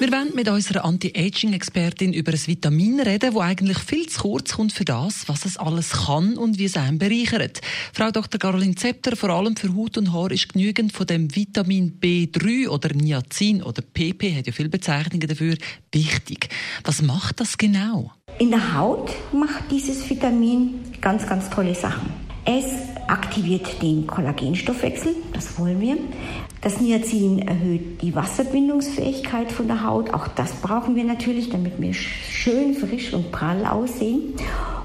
wir wollen mit unserer Anti-Aging-Expertin über ein Vitamin reden, das eigentlich viel zu kurz kommt für das, was es alles kann und wie es einen bereichert. Frau Dr. Caroline Zepter, vor allem für Haut und Haar ist genügend von dem Vitamin B3 oder Niacin oder PP, hat ja viele Bezeichnungen dafür, wichtig. Was macht das genau? In der Haut macht dieses Vitamin ganz, ganz tolle Sachen. Es aktiviert den Kollagenstoffwechsel, das wollen wir. Das Niacin erhöht die Wasserbindungsfähigkeit von der Haut. Auch das brauchen wir natürlich, damit wir schön frisch und prall aussehen.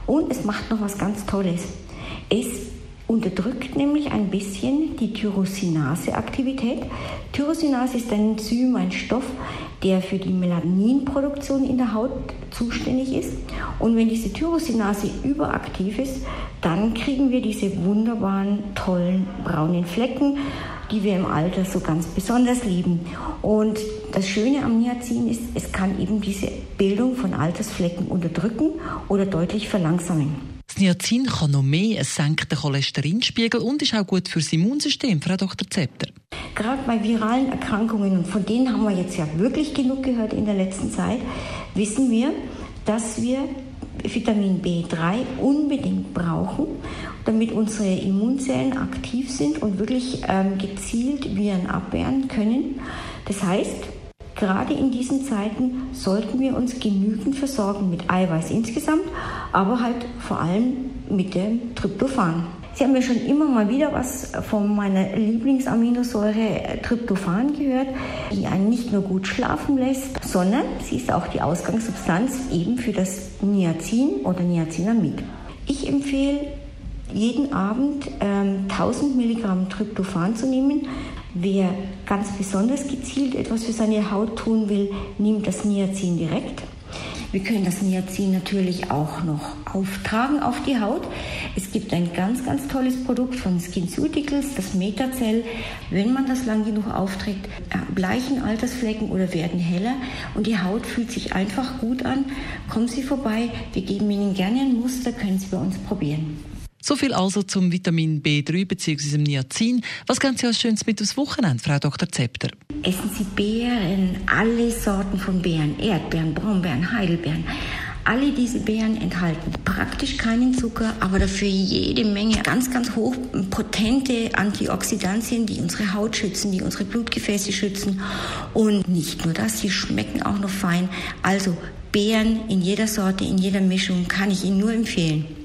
Und es macht noch was ganz Tolles. Es unterdrückt nämlich ein bisschen die Tyrosinase-Aktivität. Tyrosinase ist ein Enzym, ein Stoff, der für die Melaninproduktion in der Haut zuständig ist. Und wenn diese Tyrosinase überaktiv ist, dann kriegen wir diese wunderbaren, tollen braunen Flecken, die wir im Alter so ganz besonders lieben. Und das Schöne am Niacin ist, es kann eben diese Bildung von Altersflecken unterdrücken oder deutlich verlangsamen. Das Niacin kann noch mehr, es senkt den Cholesterinspiegel und ist auch gut fürs Immunsystem, Frau Dr. Zepter. Gerade bei viralen Erkrankungen, und von denen haben wir jetzt ja wirklich genug gehört in der letzten Zeit, wissen wir, dass wir Vitamin B3 unbedingt brauchen, damit unsere Immunzellen aktiv sind und wirklich ähm, gezielt Viren abwehren können. Das heißt, Gerade in diesen Zeiten sollten wir uns genügend versorgen mit Eiweiß insgesamt, aber halt vor allem mit dem Tryptophan. Sie haben ja schon immer mal wieder was von meiner Lieblingsaminosäure Tryptophan gehört, die einen nicht nur gut schlafen lässt, sondern sie ist auch die Ausgangssubstanz eben für das Niacin oder Niacinamid. Ich empfehle jeden Abend ähm, 1000 Milligramm Tryptophan zu nehmen. Wer ganz besonders gezielt etwas für seine Haut tun will, nimmt das Niacin direkt. Wir können das Niacin natürlich auch noch auftragen auf die Haut. Es gibt ein ganz, ganz tolles Produkt von SkinCeuticals, das Metacell. Wenn man das lang genug aufträgt, äh, bleichen Altersflecken oder werden heller und die Haut fühlt sich einfach gut an. Kommen Sie vorbei, wir geben Ihnen gerne ein Muster, können Sie bei uns probieren. So viel also zum Vitamin B3 bzw. Niacin. Was geben Sie als Schönes mit aufs Wochenende, Frau Dr. Zepter? Essen Sie Beeren, alle Sorten von Beeren, Erdbeeren, Brombeeren, Heidelbeeren. Alle diese Beeren enthalten praktisch keinen Zucker, aber dafür jede Menge ganz, ganz hochpotente Antioxidantien, die unsere Haut schützen, die unsere Blutgefäße schützen. Und nicht nur das, sie schmecken auch noch fein. Also Beeren in jeder Sorte, in jeder Mischung kann ich Ihnen nur empfehlen.